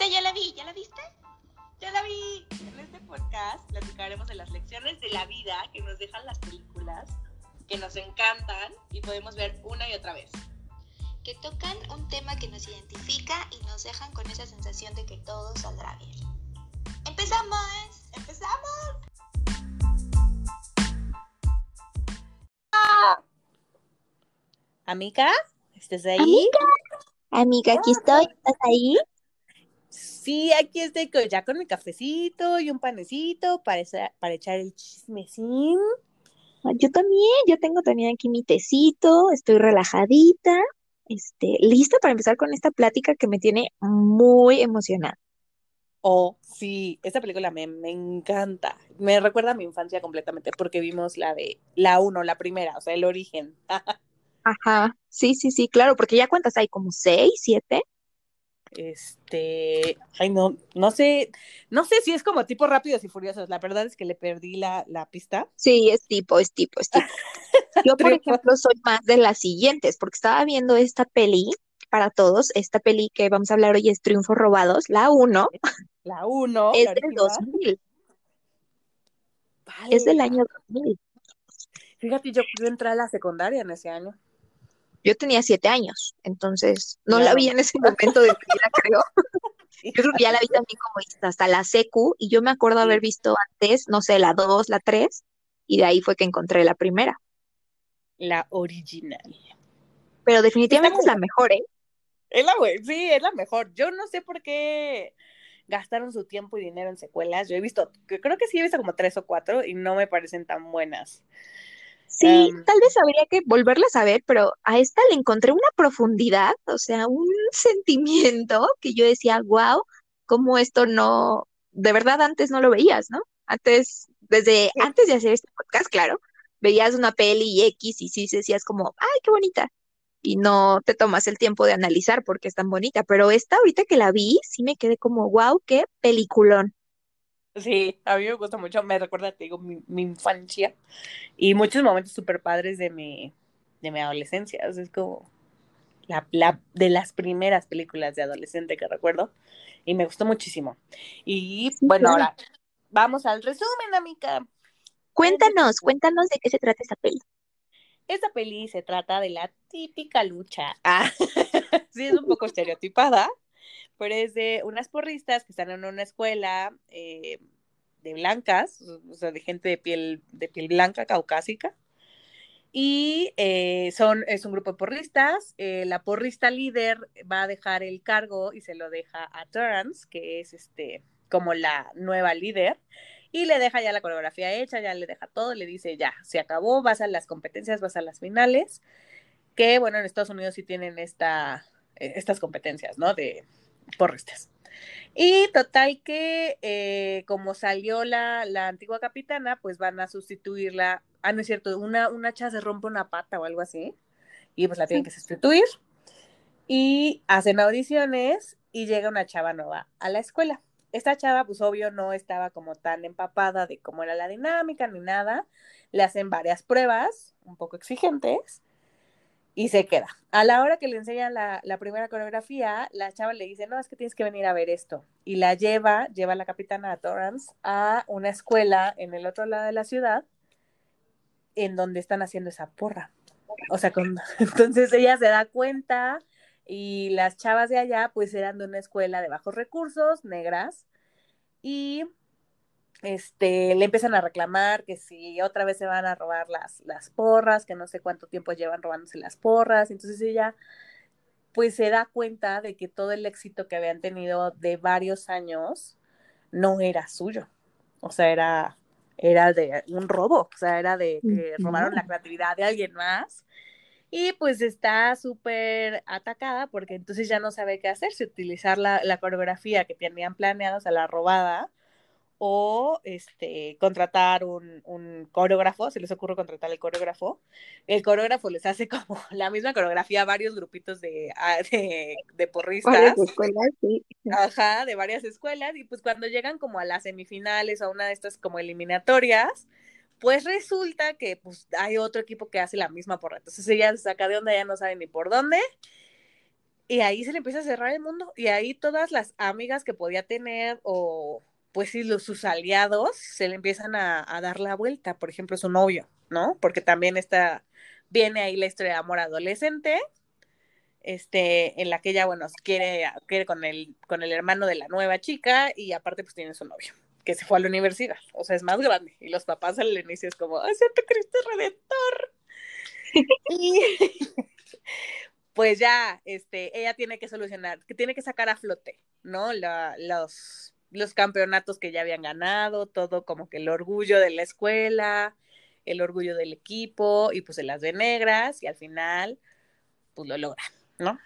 Esa ya la vi, ¿ya la viste? Ya la vi. En este podcast platicaremos de las lecciones de la vida que nos dejan las películas, que nos encantan y podemos ver una y otra vez. Que tocan un tema que nos identifica y nos dejan con esa sensación de que todo saldrá bien. ¡Empezamos! ¡Empezamos! Amiga, ¿estás ahí? Amiga, amiga, aquí estoy. ¿Estás ahí? Sí, aquí estoy ya con mi cafecito y un panecito para, para echar el chismecín. Ah, yo también, yo tengo también aquí mi tecito, estoy relajadita, este, lista para empezar con esta plática que me tiene muy emocionada. Oh, sí, esta película me, me encanta. Me recuerda a mi infancia completamente porque vimos la de la uno, la primera, o sea, el origen. Ajá, sí, sí, sí, claro, porque ya cuántas hay, como seis, siete. Este, ay, no, no sé, no sé si es como tipo rápidos y furiosos. La verdad es que le perdí la, la pista. Sí, es tipo, es tipo, es tipo. Yo, por ejemplo, soy más de las siguientes, porque estaba viendo esta peli para todos. Esta peli que vamos a hablar hoy es Triunfos Robados, la uno. La uno. Es del 2000. Es del año 2000. Fíjate, yo pude entrar a la secundaria en ese año. Yo tenía siete años, entonces no la vi en ese momento de mi vida, creo. Yo creo que ya la vi también como hasta la secu, y yo me acuerdo haber visto antes, no sé, la dos, la tres, y de ahí fue que encontré la primera. La original. Pero definitivamente es la mejor, ¿eh? Es la, sí, es la mejor. Yo no sé por qué gastaron su tiempo y dinero en secuelas. Yo he visto, creo que sí he visto como tres o cuatro y no me parecen tan buenas. Sí, em, tal vez habría que volverlas a ver, pero a esta le encontré una profundidad, o sea, un sentimiento que yo decía, wow, cómo esto no, de verdad antes no lo veías, ¿no? Antes, desde antes de hacer este podcast, claro, veías una peli X y sí decías como, ay, qué bonita. Y no te tomas el tiempo de analizar porque es tan bonita, pero esta ahorita que la vi, sí me quedé como, wow, qué peliculón. Sí, a mí me gusta mucho, me recuerda, te digo, mi, mi infancia y muchos momentos súper padres de mi, de mi adolescencia. es como la, la, de las primeras películas de adolescente que recuerdo y me gustó muchísimo. Y bueno, ahora vamos al resumen, amiga. Cuéntanos, cuéntanos de qué se trata esta peli. Esta peli se trata de la típica lucha. Ah, sí, es un poco estereotipada, pero es de unas porristas que están en una escuela eh, de blancas, o sea, de gente de piel, de piel blanca, caucásica. Y eh, son, es un grupo de porristas. Eh, la porrista líder va a dejar el cargo y se lo deja a Terrence, que es este, como la nueva líder. Y le deja ya la coreografía hecha, ya le deja todo, le dice ya, se acabó, vas a las competencias, vas a las finales. Que bueno, en Estados Unidos sí tienen esta, estas competencias, ¿no? De, porristas. Y total que como salió la, la, antigua capitana, pues van a sustituirla. Ah, no es cierto, una, una chava se rompe una pata o algo así, y pues la tienen que sustituir. Y hacen audiciones y llega una chava nueva a la escuela. Esta chava, pues obvio, no estaba como tan empapada de cómo era la dinámica ni nada. Le hacen varias pruebas, un poco exigentes, y se queda. A la hora que le enseñan la, primera coreografía, la chava le dice, no, es que tienes que venir a ver esto. Y la lleva, lleva a la capitana Torrance a una escuela en el otro lado de la ciudad, en donde están haciendo esa porra. O sea, entonces ella se da cuenta y las chavas de allá pues eran de una escuela de bajos recursos, negras, y este, le empiezan a reclamar que si otra vez se van a robar las, las porras, que no sé cuánto tiempo llevan robándose las porras, entonces ella pues se da cuenta de que todo el éxito que habían tenido de varios años no era suyo, o sea, era, era de un robo, o sea, era de que robaron la creatividad de alguien más. Y pues está súper atacada porque entonces ya no sabe qué hacer, si utilizar la, la coreografía que tenían planeada, o sea, la robada, o este, contratar un, un, coreógrafo, se les ocurre contratar el coreógrafo. El coreógrafo les hace como la misma coreografía a varios grupitos de, ah, de, de porristas. Varias escuelas, sí. Ajá, de varias escuelas. Y pues cuando llegan como a las semifinales o a una de estas como eliminatorias, pues resulta que pues hay otro equipo que hace la misma porra. Entonces ella se saca de onda, ya no sabe ni por dónde y ahí se le empieza a cerrar el mundo y ahí todas las amigas que podía tener o pues sí, los, sus aliados se le empiezan a, a, dar la vuelta, por ejemplo, su novio, ¿no? Porque también está, viene ahí la historia de amor adolescente, este, en la que ella, bueno, quiere, quiere con el, con el hermano de la nueva chica y aparte pues tiene su novio, que se fue a la universidad, o sea, es más grande, y los papás al inicio es como, ¡ay, Santo Cristo Redentor! y pues ya, este, ella tiene que solucionar, que tiene que sacar a flote, ¿no? La, los, los campeonatos que ya habían ganado, todo como que el orgullo de la escuela, el orgullo del equipo y pues de las de negras y al final pues lo logran, ¿no?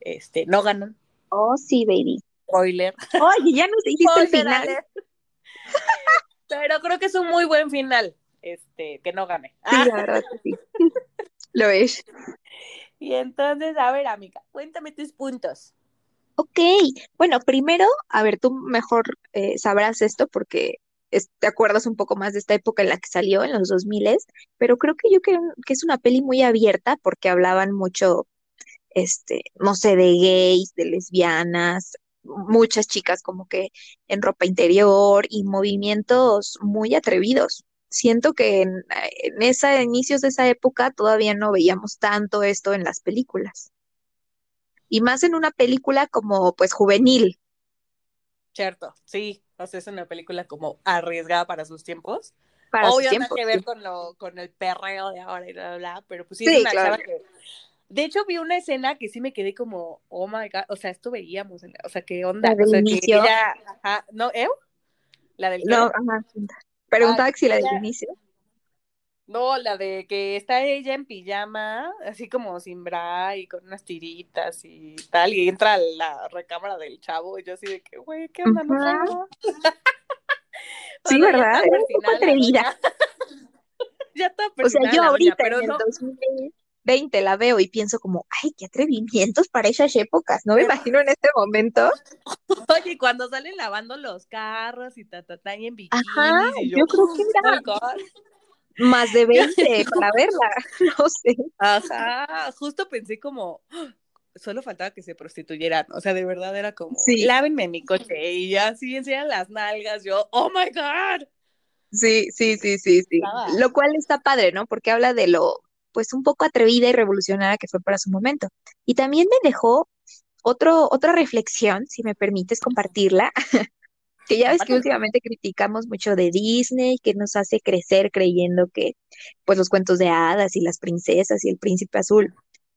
Este, no ganan. Oh, sí, baby. Spoiler. Oye, ya nos dijiste el final. Pero creo que es un muy buen final, este, que no gane. Sí, la verdad sí. Lo es. Y entonces, a ver, amiga, cuéntame tus puntos. Ok, bueno, primero, a ver, tú mejor eh, sabrás esto porque te acuerdas un poco más de esta época en la que salió, en los 2000, pero creo que yo creo que es una peli muy abierta porque hablaban mucho, este, no sé, de gays, de lesbianas, muchas chicas como que en ropa interior y movimientos muy atrevidos. Siento que en, en esa, inicios de esa época todavía no veíamos tanto esto en las películas. Y más en una película como pues juvenil. Cierto, sí, o sea, es una película como arriesgada para sus tiempos. Para Obvio, sus tiempos, nada que ver sí. con, lo, con el perreo de ahora y bla, bla, bla, pero pues sí, Sí, es una claro. que... De hecho, vi una escena que sí me quedé como, oh my god, o sea, esto veíamos, en la- o sea, ¿qué onda? La del o sea, inicio. que ella, ajá, ¿no, ¿Eu? ¿La del? No, ajá. Preguntaba Ah, que si la del ella- inicio. No, la de que está ella en pijama, así como sin bra y con unas tiritas y tal, y entra a la recámara del chavo y yo así de que, güey, ¿qué onda? No puedo. Sí, ¿verdad? al un poco atrevida. doña. ya está O sea, yo doña, ahorita pero en el no, 2020 la veo y pienso como, ay, qué atrevimientos para esas épocas. No me imagino en este momento. oye, cuando salen lavando los carros y ta, ta, ta, y en bikinis Ajá, y yo, yo creo que era. Más de 20 para verla. No sé. Ajá, justo pensé como, "Ah, solo faltaba que se prostituyeran, o sea, de verdad era como, Sí. lávenme mi coche y ya así enseñan las nalgas, yo, oh my God. Sí, sí, sí, sí, sí. Lo cual está padre, ¿no? Porque habla de lo, pues, un poco atrevida y revolucionaria que fue para su momento. Y también me dejó otro, otra reflexión, si me permites compartirla, que ya ves que últimamente criticamos mucho de Disney, que nos hace crecer creyendo que, pues, los cuentos de hadas y las princesas y el príncipe azul.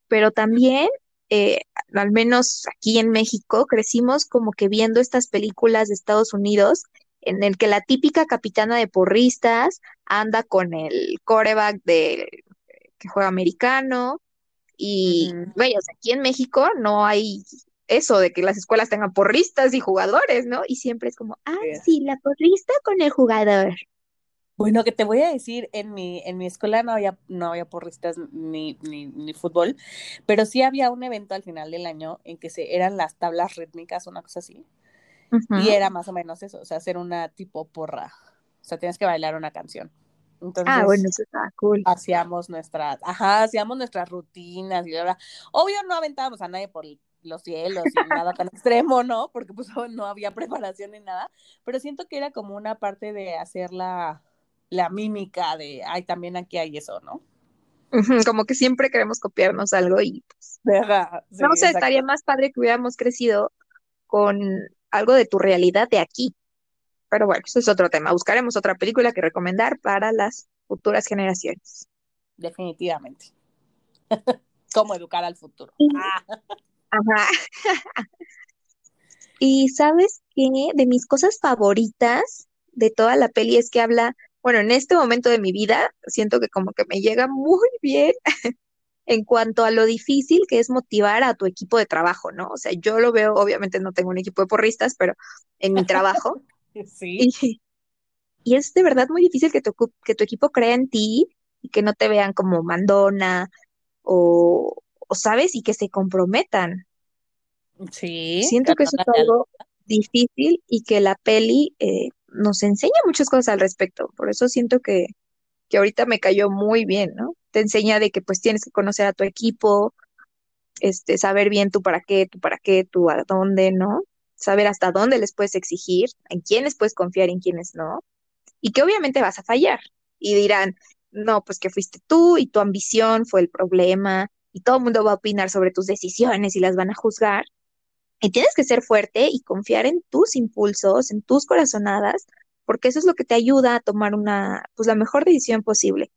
Pero también, eh, al menos aquí en México, crecimos como que viendo estas películas de Estados Unidos en el que la típica capitana de porristas anda con el coreback de que juega americano y o sea, aquí en México no hay eso de que las escuelas tengan porristas y jugadores, ¿no? Y siempre es como, ah, Sí. la porrista con el jugador. Bueno, que te voy a decir, en mi, en mi escuela no había, no había porristas ni, ni, ni fútbol, pero sí había un evento al final del año en que se, eran las tablas rítmicas, una cosa así, Ujú. y era más o menos eso, o sea, hacer una tipo porra, o sea, tienes que bailar una canción. Entonces, Ah, bueno, eso está cool. hacíamos nuestras, ajá, hacíamos nuestras rutinas y bla, bla. Obvio no aventábamos a nadie por los cielos y nada tan extremo, ¿no? Porque pues no había preparación ni nada, pero siento que era como una parte de hacer la, la mímica de, ay, también aquí hay eso, ¿no? Como que siempre queremos copiarnos algo y pues, Ajá, sí, no sé, exacto. estaría más padre que hubiéramos crecido con algo de tu realidad de aquí. Pero bueno, eso es otro tema. Buscaremos otra película que recomendar para las futuras generaciones. Definitivamente. Cómo educar al futuro. Ah, Ajá. Y sabes qué, de mis cosas favoritas de toda la peli es que habla, bueno, en este momento de mi vida, siento que como que me llega muy bien en cuanto a lo difícil que es motivar a tu equipo de trabajo, ¿no? O sea, yo lo veo, obviamente no tengo un equipo de porristas, pero en mi trabajo, sí, y, y es de verdad muy difícil que tu, que tu equipo crea en ti y que no te vean como mandona o, ¿sabes? Y que se comprometan. sí. Siento que eso es algo difícil y que la peli eh, nos enseña muchas cosas al respecto. Por eso siento que, que ahorita me cayó muy bien, ¿no? Te enseña de que pues tienes que conocer a tu equipo, este, saber bien tú para qué, tú para qué, tú a dónde, ¿no? Saber hasta dónde les puedes exigir, en quiénes puedes confiar y en quiénes no. Y que obviamente vas a fallar. Y dirán, no, pues que fuiste tú y tu ambición fue el problema y todo el mundo va a opinar sobre tus decisiones y las van a juzgar. Y tienes que ser fuerte y confiar en tus impulsos, en tus corazonadas, porque eso es lo que te ayuda a tomar una, pues la mejor decisión posible.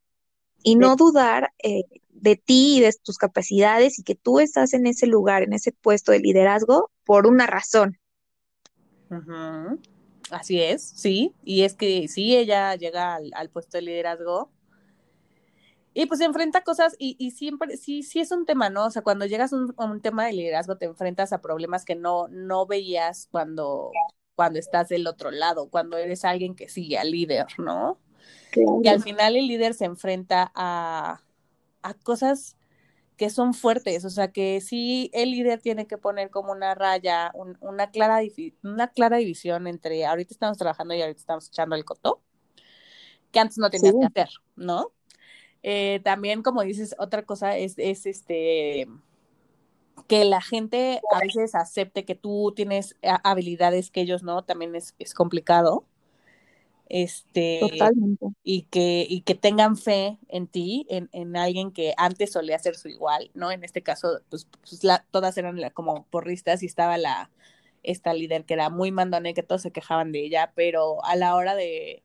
Y no dudar eh, de ti y de tus capacidades y que tú estás en ese lugar, en ese puesto de liderazgo por una razón. Así es, sí. Y es que sí, ella llega al, puesto de liderazgo y pues se enfrenta a cosas y, y, siempre, sí, sí es un tema, ¿no? O sea, cuando llegas a un, tema de liderazgo te enfrentas a problemas que no, no veías cuando, cuando estás del otro lado, cuando eres alguien que sigue al líder, ¿no? Y al final el líder se enfrenta a, a cosas que son fuertes, o sea que sí el líder tiene que poner como una raya, una, clara, una clara división entre ahorita estamos trabajando y ahorita estamos echando el coto, que antes no tenías que hacer, ¿no? Eh, también, como dices, otra cosa es, es este que la gente a veces acepte que tú tienes habilidades que ellos no, también es, es complicado este Totalmente. y que y que tengan fe en ti en, en, alguien que antes solía ser su igual no en este caso pues, pues la, todas eran como porristas y estaba la esta líder que era muy mandona y que todos se quejaban de ella pero a la hora de,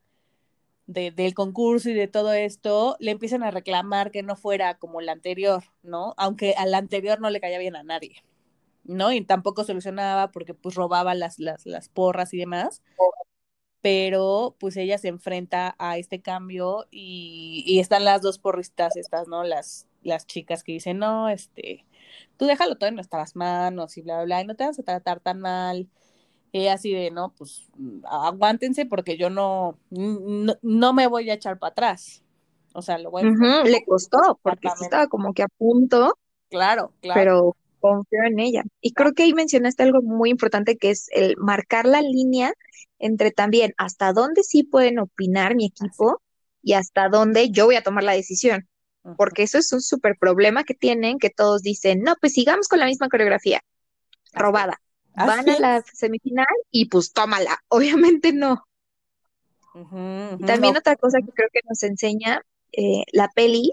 de del concurso y de todo esto le empiezan a reclamar que no fuera como la anterior no aunque a la anterior no le caía bien a nadie no y tampoco solucionaba porque pues robaba las las, las porras y demás pero pues ella se enfrenta a este cambio y, están las dos porristas estas, ¿no? Las, las chicas que dicen, no, este, tú déjalo todo en nuestras manos y bla, bla, bla, y no te vas a tratar tan mal. Y así de, no, pues aguántense porque yo no, no, me voy a echar para atrás. O sea, lo voy a... Le costó, porque estaba como que a punto. Claro, claro. Pero confío en ella. Y creo que ahí mencionaste algo muy importante que es el marcar la línea entre también hasta dónde sí pueden opinar mi equipo y hasta dónde yo voy a tomar la decisión. Porque eso es un súper problema que tienen, que todos dicen, no, pues sigamos con la misma coreografía, robada. Van a la semifinal y pues tómala. Obviamente no. También otra cosa que creo que nos enseña eh, la peli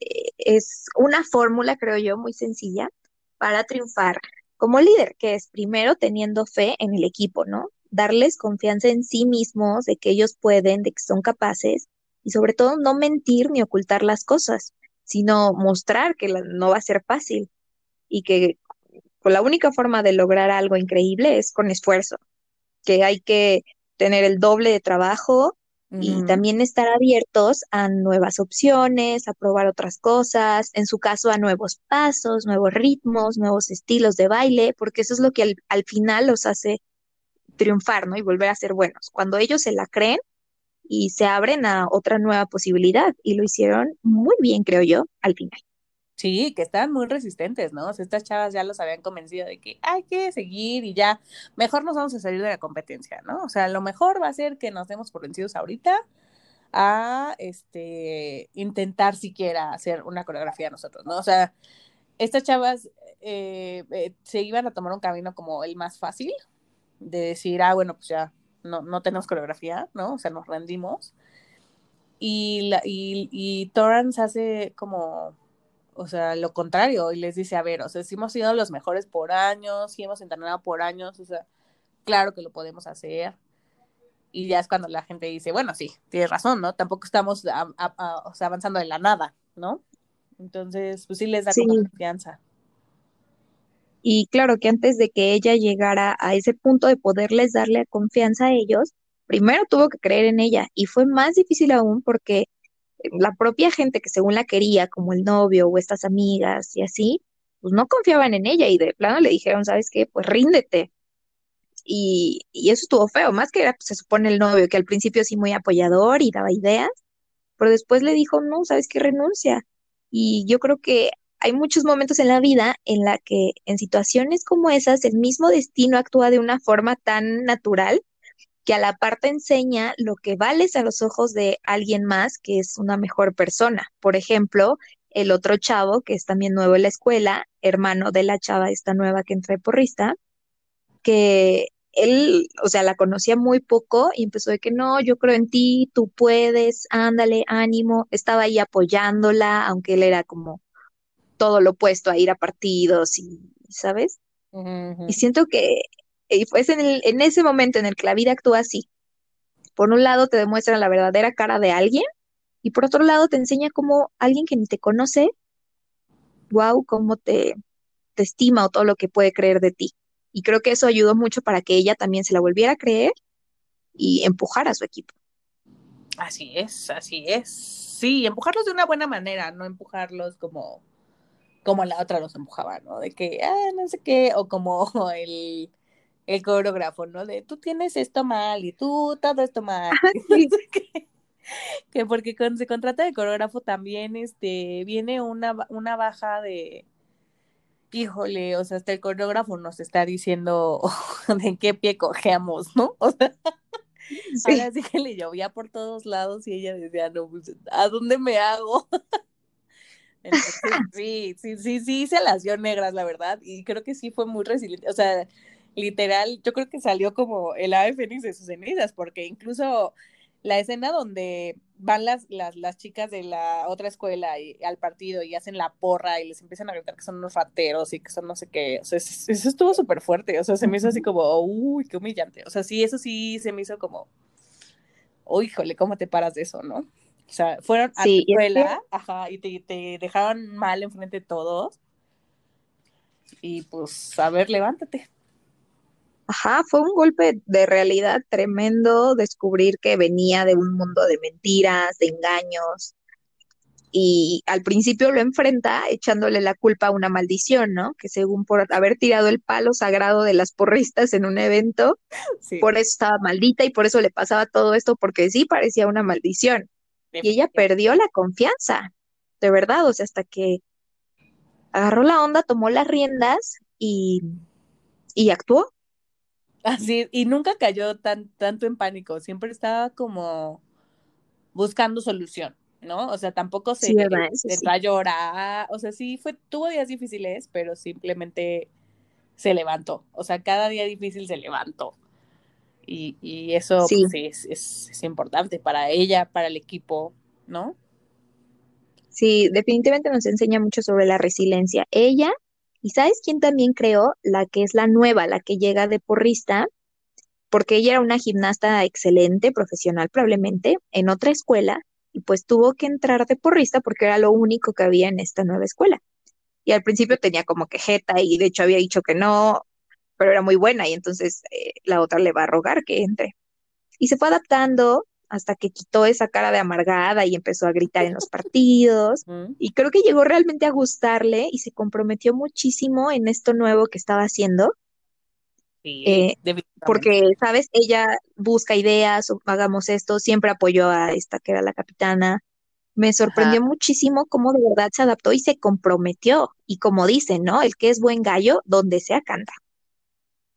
eh, es una fórmula, creo yo, muy sencilla para triunfar como líder, que es primero teniendo fe en el equipo, ¿no? darles confianza en sí mismos, de que ellos pueden, de que son capaces y sobre todo no mentir ni ocultar las cosas, sino mostrar que no va a ser fácil y que la única forma de lograr algo increíble es con esfuerzo, que hay que tener el doble de trabajo y también estar abiertos a nuevas opciones, a probar otras cosas, en su caso a nuevos pasos, nuevos ritmos, nuevos estilos de baile, porque eso es lo que al, al final los hace triunfar, ¿no? Y volver a ser buenos. Cuando ellos se la creen y se abren a otra nueva posibilidad. Y lo hicieron muy bien, creo yo, al final. Sí, que estaban muy resistentes, ¿no? O sea, estas chavas ya los habían convencido de que hay que seguir y ya, mejor nos vamos a salir de la competencia, ¿no? O sea, lo mejor va a ser que nos demos por vencidos ahorita a este intentar siquiera hacer una coreografía nosotros, ¿no? O sea, estas chavas eh, eh, se iban a tomar un camino como el más fácil, de decir, ah, bueno, pues ya no, no tenemos coreografía, ¿no? O sea, nos rendimos. Y, la, y, y Torrance hace como, o sea, lo contrario y les dice, a ver, o sea, si hemos sido los mejores por años, si hemos entrenado por años, o sea, claro que lo podemos hacer. Y ya es cuando la gente dice, bueno, sí, tienes razón, ¿no? Tampoco estamos o sea, avanzando de la nada, ¿no? Entonces, pues sí les da como confianza. Y claro que antes de que ella llegara a ese punto de poderles darle confianza a ellos, primero tuvo que creer en ella y fue más difícil aún porque la propia gente que según la quería, como el novio o estas amigas y así, pues no confiaban en ella y de plano le dijeron, ¿sabes qué? Pues ríndete. Y, y eso estuvo feo, más que pues, se supone el novio, que al principio sí muy apoyador y daba ideas, pero después le dijo, no, ¿sabes qué? Renuncia. Y yo creo que hay muchos momentos en la vida en la que en situaciones como esas el mismo destino actúa de una forma tan natural que a la parte enseña lo que vales a los ojos de alguien más que es una mejor persona. Por ejemplo, el otro chavo, que es también nuevo en la escuela, hermano de la chava esta nueva que entra de porrista, que él, o sea, la conocía muy poco y empezó de que no, yo creo en ti, tú puedes, ándale, ánimo, estaba ahí apoyándola, aunque él era como todo lo opuesto a ir a partidos y, ¿sabes? Y siento que y es en, el, en ese momento en el que la vida actúa así. Por un lado te demuestra la verdadera cara de alguien y por otro lado te enseña cómo alguien que ni te conoce, wow, cómo te, te estima o todo lo que puede creer de ti. Y creo que eso ayudó mucho para que ella también se la volviera a creer y empujar a su equipo. Así es, así es. Sí, empujarlos de una buena manera, no empujarlos como, como la otra los empujaba, ¿no? De que, ah, no sé qué, o como el, el coreógrafo, ¿no? De tú tienes esto mal y tú todo esto mal. que, porque cuando se contrata de coreógrafo también este, viene una, una baja de, híjole, o sea, hasta el coreógrafo nos está diciendo de qué pie cojeamos, ¿no? O sea, ahora sí que le llovía por todos lados y ella decía, no, pues, ¿a dónde me hago? sí, sí, sí, sí, se las dio negras, la verdad, y creo que sí fue muy resiliente, o sea, literal, yo creo que salió como el ave fénix de sus cenizas, porque incluso la escena donde van las, las, las chicas de la otra escuela y, al partido y hacen la porra y les empiezan a gritar que son unos rateros y que son no sé qué, o sea, eso, estuvo súper fuerte, o sea, se me hizo así como, uy, qué humillante, o sea, sí, eso sí se me hizo como, uy, híjole, ¿cómo te paras de eso, no? O sea, fueron a la escuela, ajá, y te, te dejaron mal enfrente de todos, y pues, a ver, levántate. Ajá, fue un golpe de realidad tremendo descubrir que venía de un mundo de mentiras, de engaños. Y al principio lo enfrenta echándole la culpa a una maldición, ¿no? Que según por haber tirado el palo sagrado de las porristas en un evento, por eso estaba maldita y por eso le pasaba todo esto, porque sí parecía una maldición. Y ella perdió la confianza, de verdad, o sea, hasta que agarró la onda, tomó las riendas y, y actuó. Así, y nunca cayó tan, tanto en pánico, siempre estaba como buscando solución, ¿no? O sea, tampoco se, se a llorar, o sea, sí fue, tuvo días difíciles, pero simplemente se levantó, o sea, cada día difícil se levantó. Y, y eso pues, es, es, es importante para ella, para el equipo, ¿no? Sí, definitivamente nos enseña mucho sobre la resiliencia. Ella ¿Y sabes quién también creó? La que es la nueva, la que llega de porrista, porque ella era una gimnasta excelente, profesional probablemente, en otra escuela, y pues tuvo que entrar de porrista porque era lo único que había en esta nueva escuela. Y al principio tenía como que jeta y de hecho había dicho que no, pero era muy buena y entonces eh, la otra le va a rogar que entre. Y se fue adaptando hasta que quitó esa cara de amargada y empezó a gritar en los partidos. Y creo que llegó realmente a gustarle y se comprometió muchísimo en esto nuevo que estaba haciendo. Eh, porque, ¿sabes? Ella busca ideas, hagamos esto, siempre apoyó a esta que era la capitana. Me sorprendió muchísimo cómo de verdad se adaptó y se comprometió. Y como dicen, ¿no? El que es buen gallo, donde sea canta.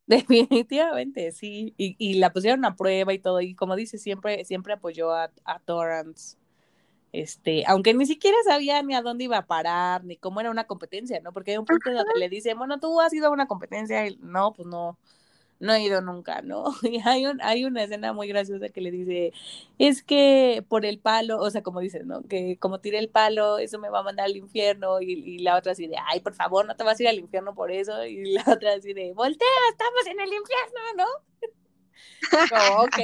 Definitivamente, sí. Y, y, la pusieron a prueba y todo. Y como dice, siempre, siempre apoyó a, a Torrance. Este, aunque ni siquiera sabía ni a dónde iba a parar, ni cómo era una competencia, ¿no? Porque hay un punto donde le dice, bueno, tú has ido a una competencia, y no, pues no, no he ido nunca, ¿no? Y hay, un, hay una escena muy graciosa que le dice, es que por el palo, o sea, como dices, ¿no? Que como tire el palo, eso me va a mandar al infierno, y, la otra así de, ay, por favor, no te vas a ir al infierno por eso, y la otra así de, voltea, estamos en el infierno, ¿no? Como, ok.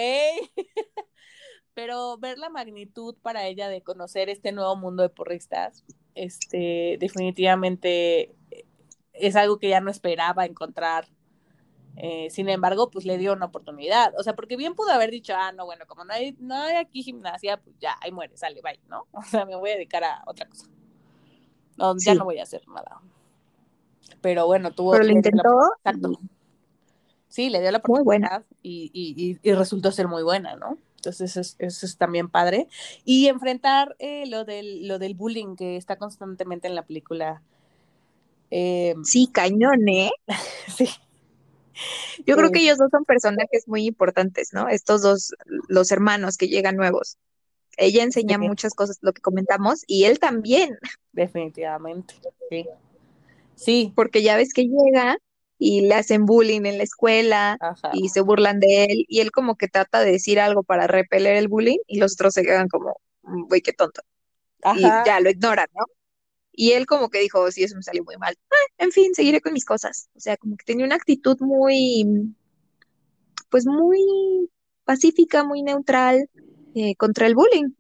Pero ver la magnitud para ella de conocer este nuevo mundo de porristas, este, definitivamente es algo que ya no esperaba encontrar eh, sin embargo, pues le dio una oportunidad. O sea, porque bien pudo haber dicho, ah, no, bueno, como no hay, no hay aquí gimnasia, pues ya, ahí muere, sale, bye, ¿no? O sea, me voy a dedicar a otra cosa. No, ya no voy a hacer nada. Pero bueno, tuvo. Pero lo intentó. Exacto. Sí, le dio la oportunidad y, y, y, resultó ser muy buena, ¿no? Entonces eso es, eso es también padre. Y enfrentar eh, lo, del, lo del bullying que está constantemente en la película. Eh, sí, cañón, ¿eh? sí. Yo creo que ellos dos son personajes muy importantes, ¿no? Estos dos, los hermanos que llegan nuevos. Ella enseña muchas cosas, lo que comentamos, y él también. Definitivamente, sí. Sí. Porque ya ves que llega y le hacen bullying en la escuela y se burlan de él, y él como que trata de decir algo para repeler el bullying, y los otros se quedan como, güey, qué tonto. Y ya lo ignoran, ¿no? Y él como que dijo, sí, eso me salió muy mal. Ah, en fin, seguiré con mis cosas. O sea, como que tenía una actitud muy, pues muy pacífica, muy neutral eh, contra el bullying.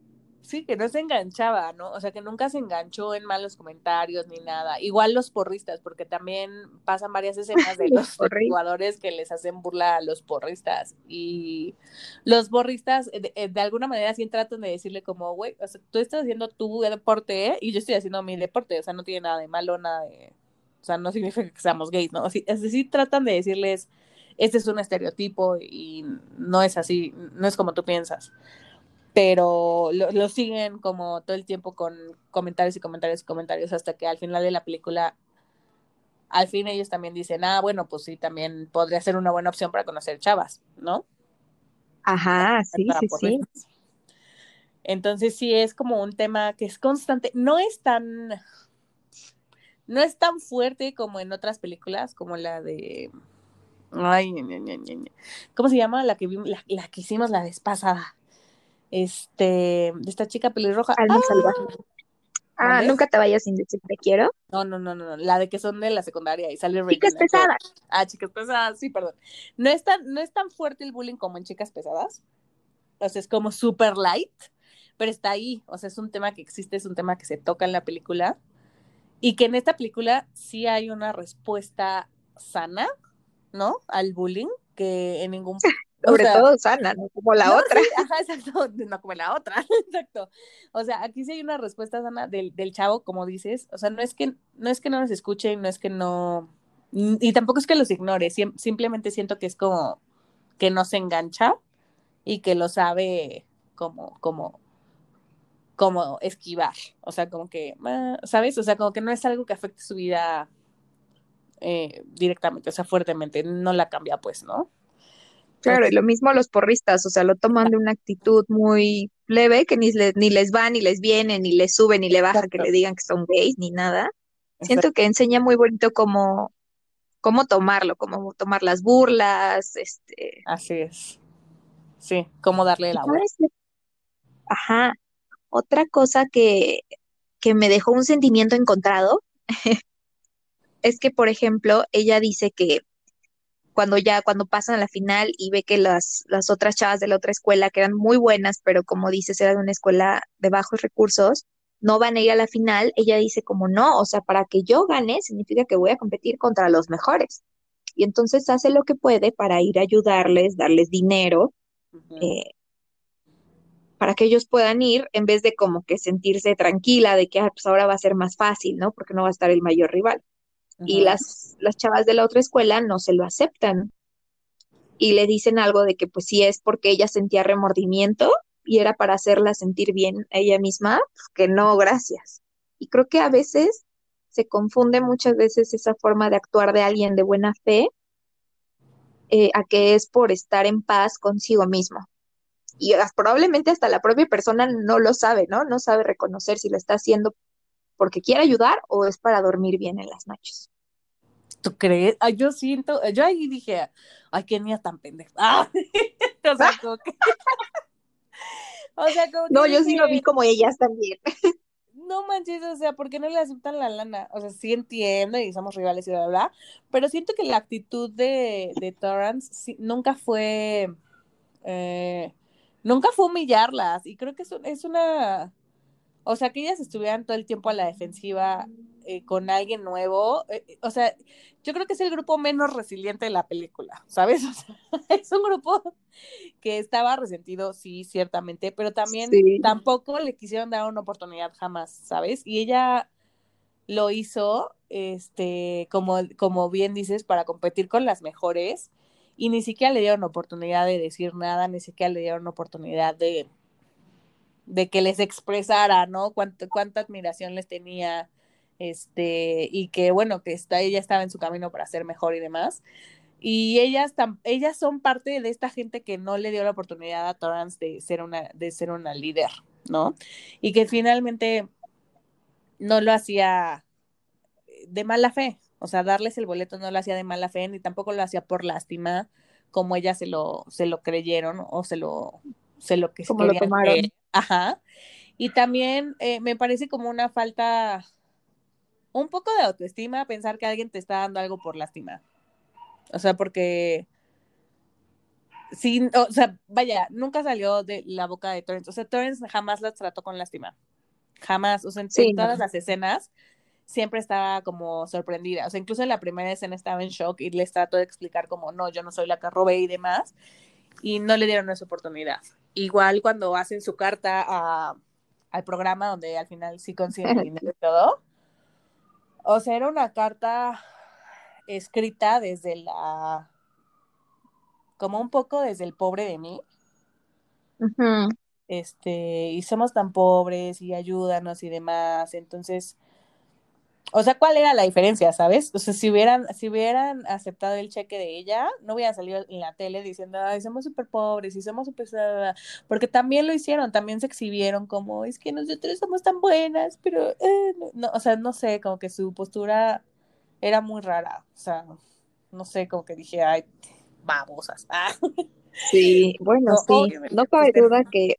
Sí, que no se enganchaba, ¿no? O sea, que nunca se enganchó en malos comentarios ni nada. Igual los porristas, porque también pasan varias escenas de los jugadores que les hacen burla a los porristas. Y los porristas, de, eh, de alguna manera, sí tratan de decirle como, güey, o sea, tú estás haciendo tu deporte ¿eh? y yo estoy haciendo mi deporte. O sea, no tiene nada de malo, nada de... O sea, no significa que seamos gays, ¿no? es decir, tratan de decirles, este es un estereotipo y no es así, no es como tú piensas pero lo, siguen como todo el tiempo con comentarios y comentarios y comentarios hasta que al final de la película, al fin ellos también dicen, ah, bueno, pues sí, también podría ser una buena opción para conocer chavas, ¿no? Ajá, sí, sí, sí. Entonces sí es como un tema que es constante, no es tan, no es tan fuerte como en otras películas, como la de, ay, ¿cómo se llama? La que vimos, la, la que hicimos la vez pasada este, de esta chica pelirroja. Alma ¡Ah! salvaje. Ah, nunca te vayas sin decir te quiero. No, no, no, no, la de que son de la secundaria y sale Chicas pesadas. Ah, chicas pesadas, sí, perdón. No es tan, no es tan fuerte el bullying como en chicas pesadas. O sea, es como super light, pero está ahí. O sea, es un tema que existe, es un tema que se toca en la película. Y que en esta película sí hay una respuesta sana, ¿no? Al bullying, que en ningún sobre todo sana, no como la otra. ajá, exacto, no como la otra, exacto. O sea, aquí sí hay una respuesta sana del, del chavo, como dices, o sea, no es que no es que no nos escuchen, no es que no y tampoco es que los ignore, simplemente siento que es como que no se engancha y que lo sabe como como como esquivar, o sea, como que, ah, ¿sabes? O sea, como que no es algo que afecte su vida eh, directamente, o sea, fuertemente, no la cambia, pues, ¿no? Claro, y lo mismo los porristas, o sea, lo toman de una actitud muy leve, que ni, ni les va, ni les viene, ni les sube, ni le baja, que le digan que son gays, ni nada. Siento que enseña muy bonito cómo, cómo tomarlo, cómo tomar las burlas, este. Así es. Sí, cómo darle la vuelta. Ajá. Otra cosa que, que me dejó un sentimiento encontrado es que, por ejemplo, ella dice que cuando ya, cuando pasan a la final y ve que las, las otras chavas de la otra escuela, que eran muy buenas, pero como dices, eran una escuela de bajos recursos, no van a ir a la final, ella dice como no, o sea, para que yo gane significa que voy a competir contra los mejores. Y entonces hace lo que puede para ir a ayudarles, darles dinero, eh, para que ellos puedan ir en vez de como que sentirse tranquila de que ah, pues ahora va a ser más fácil, ¿no? Porque no va a estar el mayor rival y las, las chavas de la otra escuela no se lo aceptan y le dicen algo de que pues sí es porque ella sentía remordimiento y era para hacerla sentir bien a ella misma, pues, que no, gracias. Y creo que a veces se confunde muchas veces esa forma de actuar de alguien de buena fe eh, a que es por estar en paz consigo mismo. Y probablemente hasta la propia persona no lo sabe, ¿no? No sabe reconocer si lo está haciendo porque quiere ayudar o es para dormir bien en las noches. ¿Tú crees? yo siento, yo ahí dije, ay, qué niña tan pendeja. o sea, como que... o sea, como No, yo sí lo vi como ellas también. no manches, o sea, ¿por qué no le aceptan la lana? O sea, sí entiendo y somos rivales y bla, bla, bla pero siento que la actitud de, de Torrance nunca fue, eh, nunca fue humillarlas y creo que es, es una, o sea, que ellas estuvieran todo el tiempo a la defensiva eh, con alguien nuevo, eh, eh, o sea, yo creo que es el grupo menos resiliente de la película, ¿sabes? O sea, es un grupo que estaba resentido, sí, ciertamente, pero también tampoco le quisieron dar una oportunidad jamás, ¿sabes? Y ella lo hizo, este, como, como bien dices, para competir con las mejores y ni siquiera le dieron oportunidad de decir nada, ni siquiera le dieron oportunidad de, de que les expresara, ¿no? Cuánto, cuánta admiración les tenía, este, y que bueno, que está, ella estaba en su camino para ser mejor y demás. Y ellas, ellas son parte de esta gente que no le dio la oportunidad a Torrance de ser una, de ser una líder, ¿no? Y que finalmente no lo hacía de mala fe. O sea, darles el boleto no lo hacía de mala fe, ni tampoco lo hacía por lástima, como ellas se lo, se lo creyeron o se lo, se lo que como lo tomaron. Ajá. Y también eh, me parece como una falta, un poco de autoestima pensar que alguien te está dando algo por lástima. O sea, porque sí, o sea, vaya, nunca salió de la boca de Torrance. O sea, Torrance jamás las trató con lástima. Jamás. O sea, en, todas las escenas siempre estaba como sorprendida. O sea, incluso en la primera escena estaba en shock y les trató de explicar como, no, yo no soy la que robé y demás. Y no le dieron esa oportunidad. Igual cuando hacen su carta a, al programa donde al final sí consiguen el dinero y todo. O sea, era una carta escrita desde la, como un poco desde el pobre de mí. Este, y somos tan pobres y ayúdanos y demás. Entonces, o sea, ¿cuál era la diferencia, sabes? O sea, si hubieran, si hubieran aceptado el cheque de ella, no hubieran salido en la tele diciendo, ay, somos súper pobres y somos súper... Porque también lo hicieron, también se exhibieron como, es que nosotros somos tan buenas, pero, eh, no, o sea, no sé, como que su postura era muy rara, o sea, no sé, como que dije, ay, babosas. Sí, bueno, sí, no cabe duda que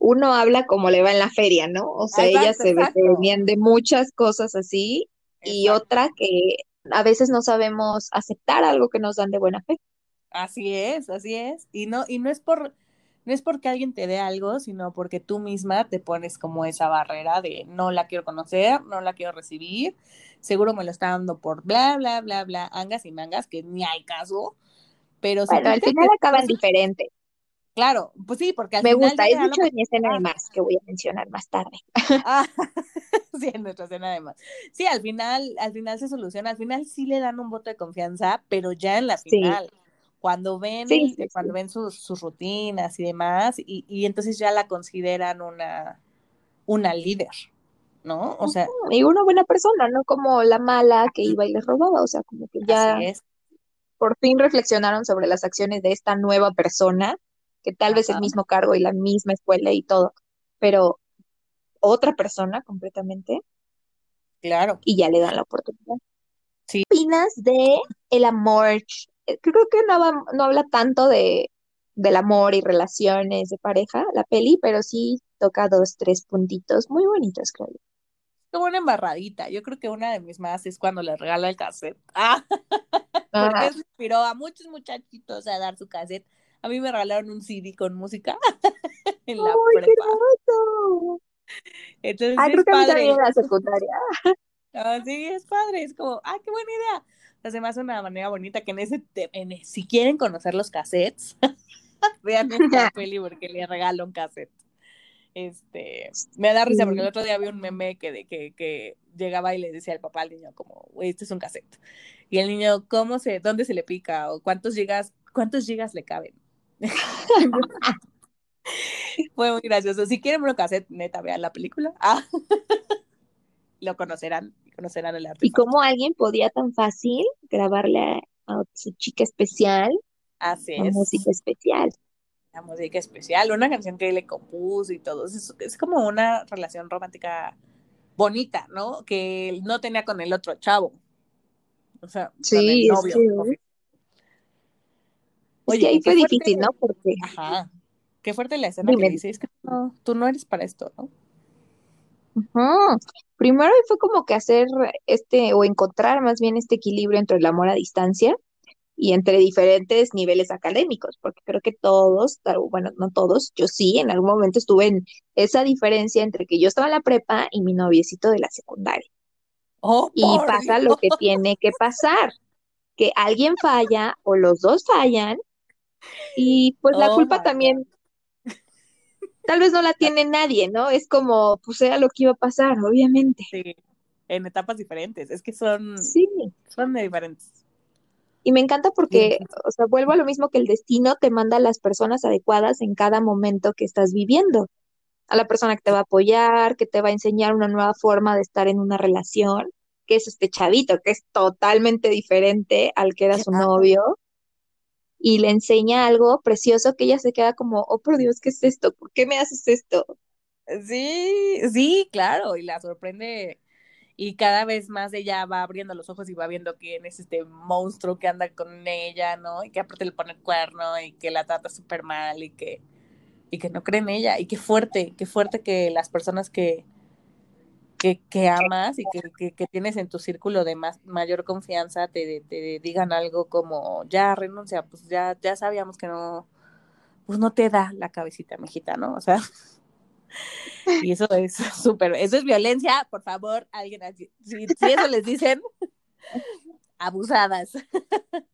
uno habla como le va en la feria, ¿no? O sea, ella se venían de muchas cosas así y otra que a veces no sabemos aceptar algo que nos dan de buena fe. Así es, así es. Y no, y no es por, no es porque alguien te dé algo, sino porque tú misma te pones como esa barrera de no la quiero conocer, no la quiero recibir, seguro me lo está dando por bla, bla, bla, bla, angas y mangas, que ni hay caso. Pero bueno, al final acaban diferente. Claro, pues sí, porque al Me final. Me gusta, es mucho de mi escena de más que voy a mencionar más tarde. Ah, sí, en nuestra escena de más. Sí, al final, al final se soluciona, al final sí le dan un voto de confianza, pero ya en la final. Cuando ven, cuando ven sus, sus, rutinas y demás, y, y entonces ya la consideran una, una líder. ¿no? O sea. Y una buena persona, no como la mala que iba y les robaba, o sea, como que ya por fin reflexionaron sobre las acciones de esta nueva persona, que tal vez el mismo cargo y la misma escuela y todo, pero otra persona completamente. Claro. Y ya le dan la oportunidad. Sí. ¿Qué opinas de el amor? Eh, creo que no, no habla tanto de del amor y relaciones de pareja, la peli, pero sí toca dos, tres puntitos muy bonitos, creo como una embarradita. Yo creo que una de mis más es cuando le regala el cassette. Ah, porque eso inspiró a muchos muchachitos a dar su cassette. A mí me regalaron un CD con música en la ¡Ay, prepa. Qué Entonces, ah, creo que padre. a en la secundaria. Ah, sí, es padre, es como, ah, qué buena idea. Además, una manera bonita que en ese, en, si quieren conocer los cassettes, vean esta peli porque le regalo un cassette. Este, me da risa porque el otro día vi un meme que, de, que, que llegaba y le decía al papá al niño como, güey, este es un cassette. Y el niño, ¿cómo se, dónde se le pica? O cuántos gigas, cuántos gigas le caben. Fue muy gracioso. Si quieren un cassette, neta, vean la película. Ah. Lo conocerán, conocerán el arte. ¿Y cómo alguien podía tan fácil grabarle a, su chica especial? Así es. música especial la música especial, una canción que le compuso y todo. Es, es como una relación romántica bonita, ¿no? Que no tenía con el otro chavo. O sea, sí, con el novio. Oye, ahí fue difícil, ¿no? Porque. Ajá. Qué fuerte la escena que dice, es que no, tú no eres para esto, ¿no? Ajá. Primero fue como que hacer este, o encontrar más bien este equilibrio entre el amor a distancia y entre diferentes niveles académicos, porque creo que todos, bueno, no todos, yo sí, en algún momento estuve en esa diferencia entre que yo estaba en la prepa y mi noviecito de la secundaria. Oh, y pasa lo que tiene que pasar, que alguien falla o los dos fallan y pues la oh culpa también tal vez no la tiene nadie, ¿no? Es como, pues era lo que iba a pasar, obviamente. Sí, en etapas diferentes, es que son, sí. son de diferentes. Y me encanta porque, o sea, vuelvo a lo mismo que el destino te manda a las personas adecuadas en cada momento que estás viviendo. A la persona que te va a apoyar, que te va a enseñar una nueva forma de estar en una relación, que es este chavito, que es totalmente diferente al que era su novio, y le enseña algo precioso que ella se queda como, oh por Dios, ¿qué es esto? ¿Por qué me haces esto? Sí, sí, claro, y la sorprende y cada vez más ella va abriendo los ojos y va viendo quién es este monstruo que anda con ella, ¿no? Y que aparte le pone el cuerno y que la trata súper mal y que, y que no cree en ella. Y qué fuerte, qué fuerte que las personas que, que, que amas y que, que, tienes en tu círculo de más, mayor confianza te, te, digan algo como, ya renuncia, pues ya, ya sabíamos que no, pues no te da la cabecita, mijita, ¿no? O sea, y eso es súper, eso es violencia, por favor, alguien así, si, eso les dicen, abusadas,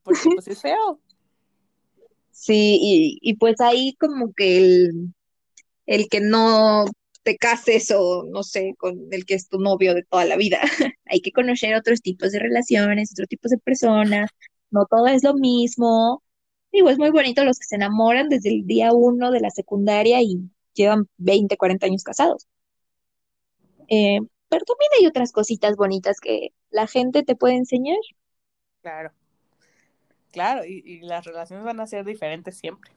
porque pues es feo. Sí, y, y pues ahí como que el, el que no te cases o no sé, con el que es tu novio de toda la vida. Hay que conocer otros tipos de relaciones, otros tipos de personas. No todo es lo mismo. Digo, es muy bonito los que se enamoran desde el día uno de la secundaria y llevan 20, 40 años casados. Eh, pero también hay otras cositas bonitas que la gente te puede enseñar. Claro, claro, y, las relaciones van a ser diferentes siempre.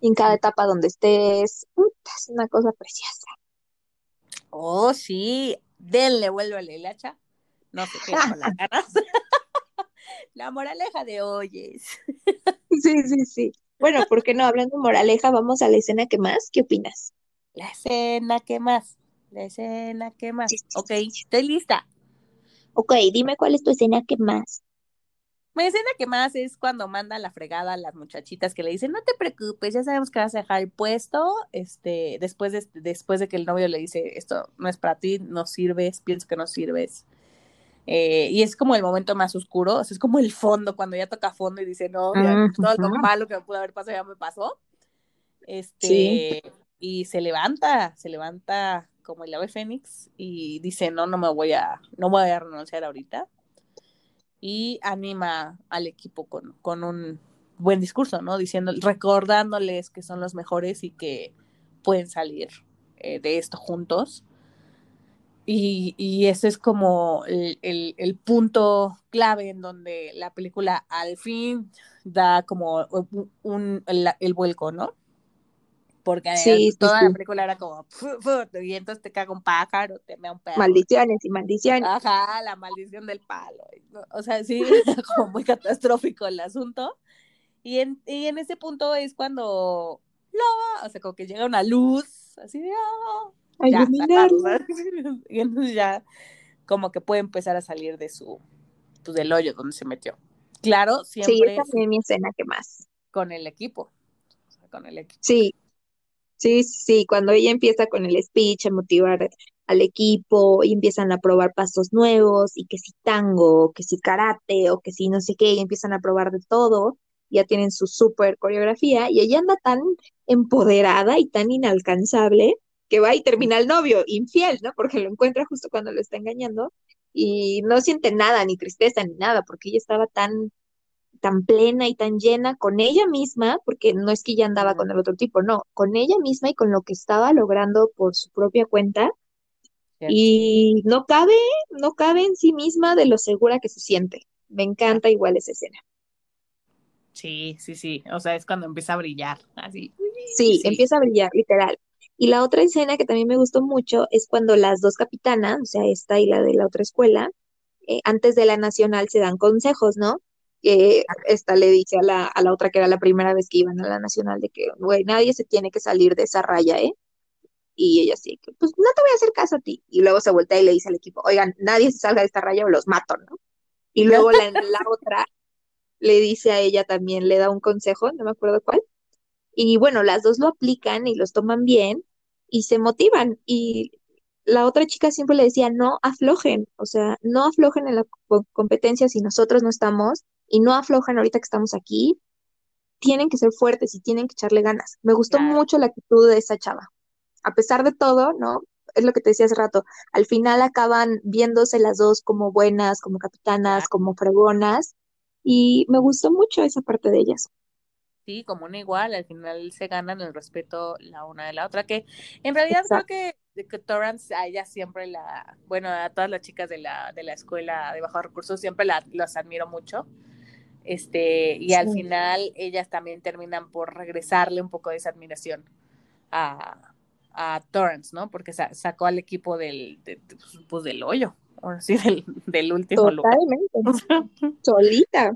En cada etapa donde estés, es una cosa preciosa. Oh, sí, denle, vuélvale el hacha. No sé qué con las ganas. la moraleja de hoy es. sí, sí, sí. Bueno, ¿por qué no? Hablando de moraleja, vamos a la escena que más. ¿Qué opinas? La escena que más. La escena que más. ok, estoy lista. Ok, dime cuál es tu escena que más. Mi escena que más es cuando manda la fregada a las muchachitas que le dicen, no te preocupes, ya sabemos que vas a dejar el puesto, este, después de, después de que el novio le dice, esto no es para ti, no sirves, pienso que no sirves. Eh, y es como el momento más oscuro, o sea, es como el fondo, cuando ya toca fondo y dice, no, todo lo malo que me pudo haber pasado ya me pasó. Este, y se levanta, se levanta como el ave fénix y dice, no, no me voy a, no voy a renunciar ahorita. Y anima al equipo con, con un buen discurso, ¿no? Diciendo, recordándoles que son los mejores y que pueden salir eh, de esto juntos. Y, y ese es como el, el, punto clave en donde la película al fin da como un, el, vuelco, ¿no? Porque toda la película era como, y entonces te caga un pájaro, te mea un perro. Maldiciones y maldiciones. Ajá, la maldición del palo. O sea, sí, como muy catastrófico el asunto. Y en, y en ese punto es cuando, lo, o sea, como que llega una luz, así de, oh, ya, y entonces ya como que puede empezar a salir de su, pues del hoyo donde se metió. Claro, siempre. Sí, esa fue mi escena que más. Con el equipo. con el equipo. Sí, sí, sí, cuando ella empieza con el speech a motivar al equipo y empiezan a probar pasos nuevos y que si tango, que si karate o que si no sé qué, y empiezan a probar de todo, ya tienen su super coreografía y ella anda tan empoderada y tan inalcanzable que va y termina el novio, infiel, ¿no? Porque lo encuentra justo cuando lo está engañando y no siente nada, ni tristeza, ni nada, porque ella estaba tan, tan plena y tan llena con ella misma, porque no es que ella andaba con el otro tipo, no, con ella misma y con lo que estaba logrando por su propia cuenta. Y no cabe, no cabe en sí misma de lo segura que se siente. Me encanta igual esa escena. Sí, sí, sí. O sea, es cuando empieza a brillar, así. sí. empieza a brillar, literal. Y la otra escena que también me gustó mucho es cuando las dos capitanas, o sea, esta y la de la otra escuela, eh, antes de la nacional se dan consejos, ¿no? Que esta le dice a la, a la otra que era la primera vez que iban a la nacional de que, güey, nadie se tiene que salir de esa raya, ¿eh? Y ella sí, pues no te voy a hacer caso a ti. Y luego se vuelta y le dice al equipo, oigan, nadie se salga de esta raya o los mato, ¿no? Y luego la, la otra le dice a ella también, le da un consejo, no me acuerdo cuál. Y bueno, las dos lo aplican y los toman bien y se motivan. Y la otra chica siempre le decía, no aflojen, o sea, no aflojen en la competencia si nosotros no estamos y no aflojen ahorita que estamos aquí. Tienen que ser fuertes y tienen que echarle ganas. Me gustó mucho la actitud de esa chava. A pesar de todo, ¿no? Es lo que te decía hace rato. Al final acaban viéndose las dos como buenas, como capitanas, como fregonas. Y me gustó mucho esa parte de ellas sí, como una igual, al final se ganan el respeto la una de la otra, que en realidad creo que que Torrance a ella siempre la, bueno, a todas las chicas de la, de la escuela de bajos recursos siempre la, las admiro mucho. Este, y al final ellas también terminan por regresarle un poco de esa admiración a, a Torrance, ¿no? Porque sacó al equipo del, pues, pues, del hoyo, o sí, del, del último Totalmente. solita.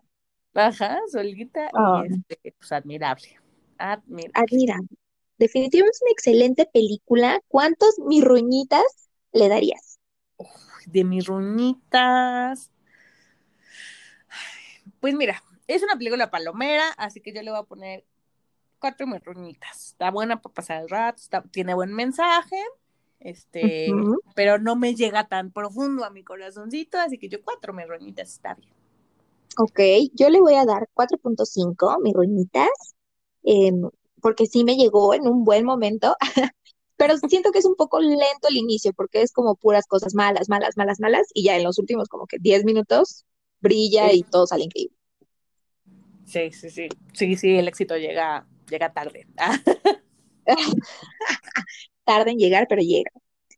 Ajá, solita y ah. este, pues admirable. Admirable. Admirable. Definitivamente es una excelente película. ¿Cuántos mirruñitas le darías? de mirruñitas. Pues mira, es una película palomera, así que yo le voy a poner cuatro mirruñitas. Está buena para pasar el rato, tiene buen mensaje, este, pero no me llega tan profundo a mi corazoncito, así que yo cuatro mirruñitas está bien. Ok, yo le voy a dar 4.5 mirruñitas. Eh, porque sí me llegó en un buen momento, pero siento que es un poco lento el inicio, porque es como puras cosas malas, malas, malas, malas, y ya en los últimos como que 10 minutos brilla y todo sale increíble. Sí, sí, sí, sí, sí, el éxito llega, llega tarde. tarde en llegar, pero llega.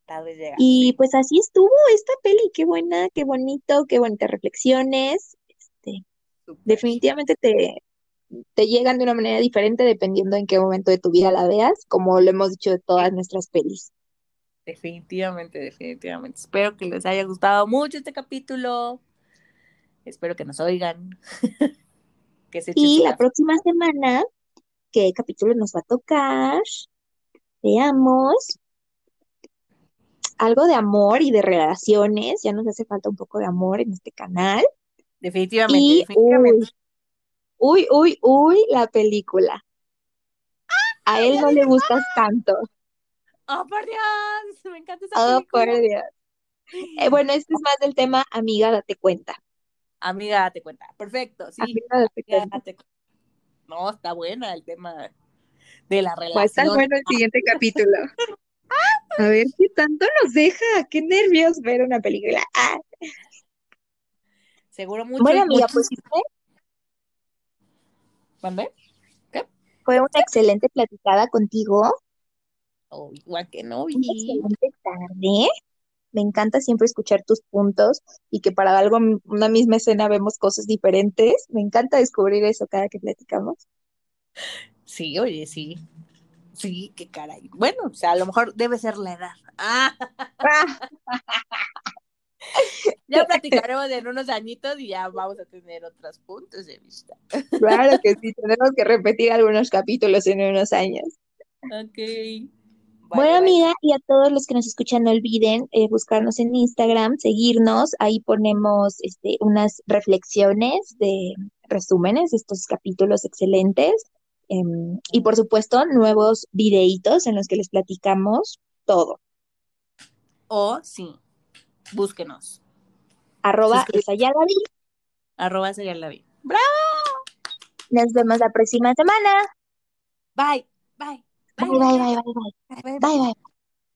Tarde llega. Y pues así estuvo esta peli, qué buena, qué bonito, qué bonitas reflexiones. Este, definitivamente te, te llegan de una manera diferente dependiendo en qué momento de tu vida la veas, como lo hemos dicho de todas nuestras pelis. Definitivamente, definitivamente. Espero que les haya gustado mucho este capítulo. Espero que nos oigan. y la próxima semana, ¿qué capítulo nos va a tocar? Veamos. Algo de amor y de relaciones. Ya nos hace falta un poco de amor en este canal. Definitivamente, definitivamente. Uy, uy, uy, la película. A él no le gustas tanto. Oh, por Dios, me encanta esa oh, por Dios. Eh, bueno, este es más del tema, amiga, date cuenta. Amiga, date cuenta. Perfecto, sí. Amiga, date cuenta. No, está buena el tema de la relación. Va a estar bueno el siguiente capítulo. A ver qué tanto nos deja. Qué nervios ver una película. Ah. Seguro mucho. Bueno, amiga, pues ¿Qué? Fue una excelente platicada contigo. Oh, igual que no. Una excelente tarde. Me encanta siempre escuchar tus puntos y que para algo, una misma escena vemos cosas diferentes. Me encanta descubrir eso cada que platicamos. Sí, oye, sí. Sí, qué caray. Bueno, o sea, a lo mejor debe ser la edad. Ah. ya platicaremos en unos añitos y ya vamos a tener otros puntos de vista. Claro que sí, tenemos que repetir algunos capítulos en unos años. Ok. Bueno, amiga, y a todos los que nos escuchan, no olviden eh, buscarnos en Instagram, seguirnos. Ahí ponemos este, unas reflexiones de resúmenes de estos capítulos excelentes. Em, y por supuesto, nuevos videitos en los que les platicamos todo. O sí, búsquenos. Arroba Sayalavi. Arroba Sayalavi. ¡Bravo! Nos vemos la próxima semana. Bye. Bye. Bye, bye, bye, bye, bye. Bye, bye. bye.